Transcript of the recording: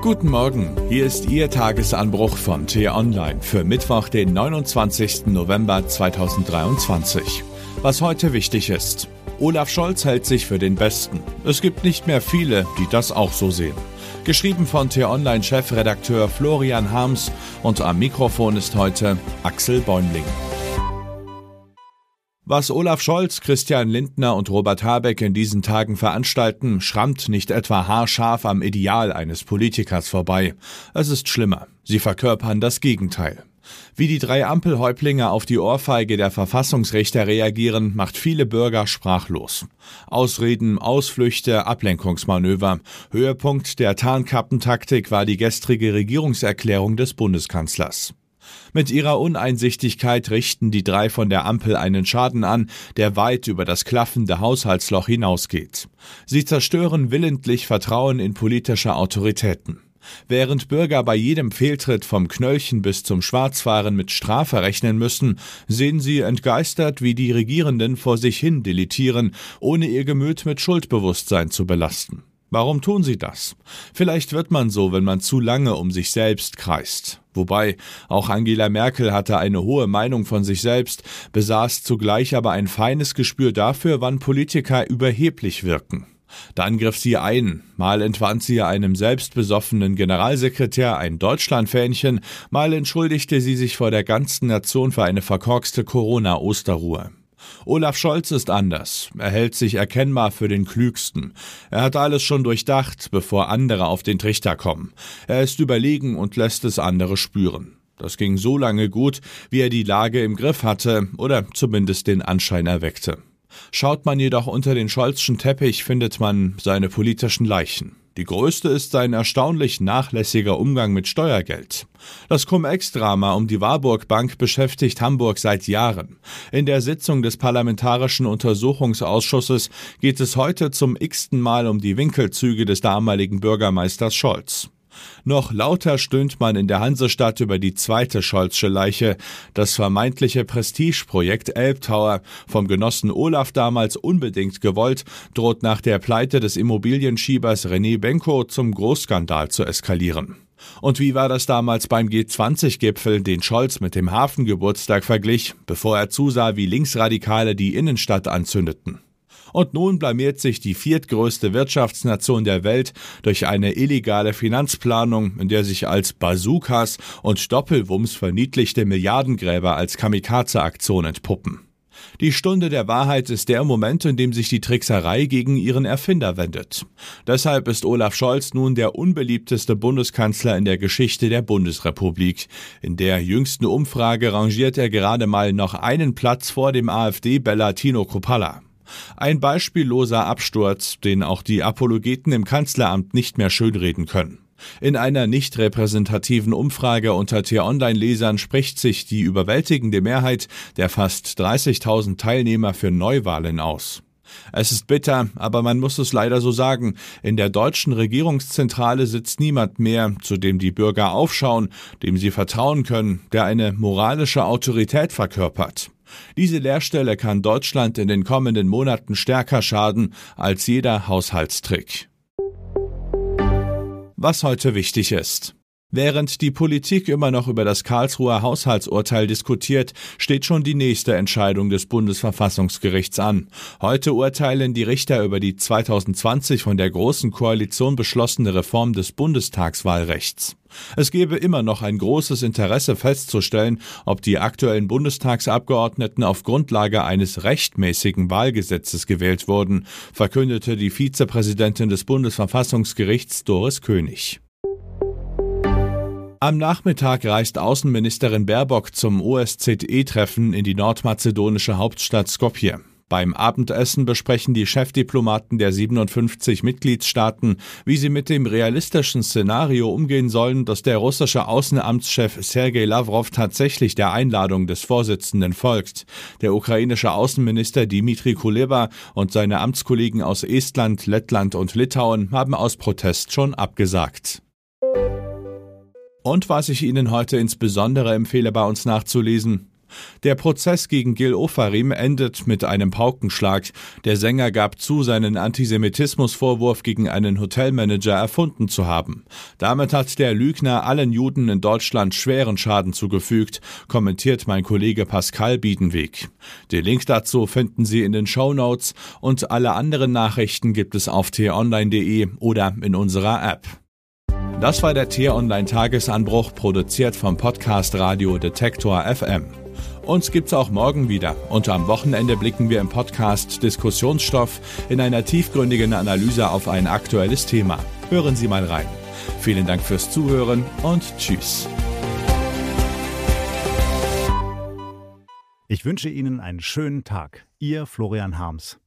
Guten Morgen, hier ist Ihr Tagesanbruch von T-Online für Mittwoch, den 29. November 2023. Was heute wichtig ist. Olaf Scholz hält sich für den Besten. Es gibt nicht mehr viele, die das auch so sehen. Geschrieben von T-Online-Chefredakteur Florian Harms und am Mikrofon ist heute Axel Bäumling. Was Olaf Scholz, Christian Lindner und Robert Habeck in diesen Tagen veranstalten, schrammt nicht etwa haarscharf am Ideal eines Politikers vorbei. Es ist schlimmer. Sie verkörpern das Gegenteil. Wie die drei Ampelhäuptlinge auf die Ohrfeige der Verfassungsrichter reagieren, macht viele Bürger sprachlos. Ausreden, Ausflüchte, Ablenkungsmanöver. Höhepunkt der Tarnkappentaktik war die gestrige Regierungserklärung des Bundeskanzlers. Mit ihrer Uneinsichtigkeit richten die drei von der Ampel einen Schaden an, der weit über das klaffende Haushaltsloch hinausgeht. Sie zerstören willentlich Vertrauen in politische Autoritäten. Während Bürger bei jedem Fehltritt vom Knöllchen bis zum Schwarzfahren mit Strafe rechnen müssen, sehen sie entgeistert, wie die Regierenden vor sich hin deletieren, ohne ihr Gemüt mit Schuldbewusstsein zu belasten. Warum tun sie das? Vielleicht wird man so, wenn man zu lange um sich selbst kreist. Wobei, auch Angela Merkel hatte eine hohe Meinung von sich selbst, besaß zugleich aber ein feines Gespür dafür, wann Politiker überheblich wirken. Dann griff sie ein, mal entwand sie einem selbstbesoffenen Generalsekretär ein Deutschlandfähnchen, mal entschuldigte sie sich vor der ganzen Nation für eine verkorkste Corona-Osterruhe. Olaf Scholz ist anders. Er hält sich erkennbar für den Klügsten. Er hat alles schon durchdacht, bevor andere auf den Trichter kommen. Er ist überlegen und lässt es andere spüren. Das ging so lange gut, wie er die Lage im Griff hatte oder zumindest den Anschein erweckte. Schaut man jedoch unter den Scholzschen Teppich, findet man seine politischen Leichen. Die größte ist sein erstaunlich nachlässiger Umgang mit Steuergeld. Das Cum-Ex-Drama um die Warburg Bank beschäftigt Hamburg seit Jahren. In der Sitzung des Parlamentarischen Untersuchungsausschusses geht es heute zum x-ten Mal um die Winkelzüge des damaligen Bürgermeisters Scholz. Noch lauter stöhnt man in der Hansestadt über die zweite Scholzsche Leiche, das vermeintliche Prestigeprojekt Elbtower, vom Genossen Olaf damals unbedingt gewollt, droht nach der Pleite des Immobilienschiebers René Benko zum Großskandal zu eskalieren. Und wie war das damals beim G20-Gipfel, den Scholz mit dem Hafengeburtstag verglich, bevor er zusah, wie Linksradikale die Innenstadt anzündeten? Und nun blamiert sich die viertgrößte Wirtschaftsnation der Welt durch eine illegale Finanzplanung, in der sich als Bazookas und Doppelwumms verniedlichte Milliardengräber als Kamikaze-Aktion entpuppen. Die Stunde der Wahrheit ist der Moment, in dem sich die Trickserei gegen ihren Erfinder wendet. Deshalb ist Olaf Scholz nun der unbeliebteste Bundeskanzler in der Geschichte der Bundesrepublik. In der jüngsten Umfrage rangiert er gerade mal noch einen Platz vor dem AfD-Beller Tino Kropalla. Ein beispielloser Absturz, den auch die Apologeten im Kanzleramt nicht mehr schönreden können. In einer nicht repräsentativen Umfrage unter T-Online-Lesern spricht sich die überwältigende Mehrheit der fast 30.000 Teilnehmer für Neuwahlen aus. Es ist bitter, aber man muss es leider so sagen. In der deutschen Regierungszentrale sitzt niemand mehr, zu dem die Bürger aufschauen, dem sie vertrauen können, der eine moralische Autorität verkörpert. Diese Leerstelle kann Deutschland in den kommenden Monaten stärker schaden als jeder Haushaltstrick. Was heute wichtig ist. Während die Politik immer noch über das Karlsruher Haushaltsurteil diskutiert, steht schon die nächste Entscheidung des Bundesverfassungsgerichts an. Heute urteilen die Richter über die 2020 von der Großen Koalition beschlossene Reform des Bundestagswahlrechts. Es gebe immer noch ein großes Interesse festzustellen, ob die aktuellen Bundestagsabgeordneten auf Grundlage eines rechtmäßigen Wahlgesetzes gewählt wurden, verkündete die Vizepräsidentin des Bundesverfassungsgerichts Doris König. Am Nachmittag reist Außenministerin Baerbock zum OSZE-Treffen in die nordmazedonische Hauptstadt Skopje. Beim Abendessen besprechen die Chefdiplomaten der 57 Mitgliedstaaten, wie sie mit dem realistischen Szenario umgehen sollen, dass der russische Außenamtschef Sergei Lavrov tatsächlich der Einladung des Vorsitzenden folgt. Der ukrainische Außenminister Dmitri Kuleba und seine Amtskollegen aus Estland, Lettland und Litauen haben aus Protest schon abgesagt. Und was ich Ihnen heute insbesondere empfehle, bei uns nachzulesen, Der Prozess gegen Gil Ofarim endet mit einem Paukenschlag. Der Sänger gab zu, seinen Antisemitismusvorwurf gegen einen Hotelmanager erfunden zu haben. Damit hat der Lügner allen Juden in Deutschland schweren Schaden zugefügt, kommentiert mein Kollege Pascal Biedenweg. Den Link dazu finden Sie in den Show Notes und alle anderen Nachrichten gibt es auf t-online.de oder in unserer App. Das war der T-Online Tagesanbruch, produziert vom Podcast Radio Detektor FM. Uns gibt's auch morgen wieder und am Wochenende blicken wir im Podcast Diskussionsstoff in einer tiefgründigen Analyse auf ein aktuelles Thema. Hören Sie mal rein. Vielen Dank fürs Zuhören und Tschüss. Ich wünsche Ihnen einen schönen Tag. Ihr Florian Harms.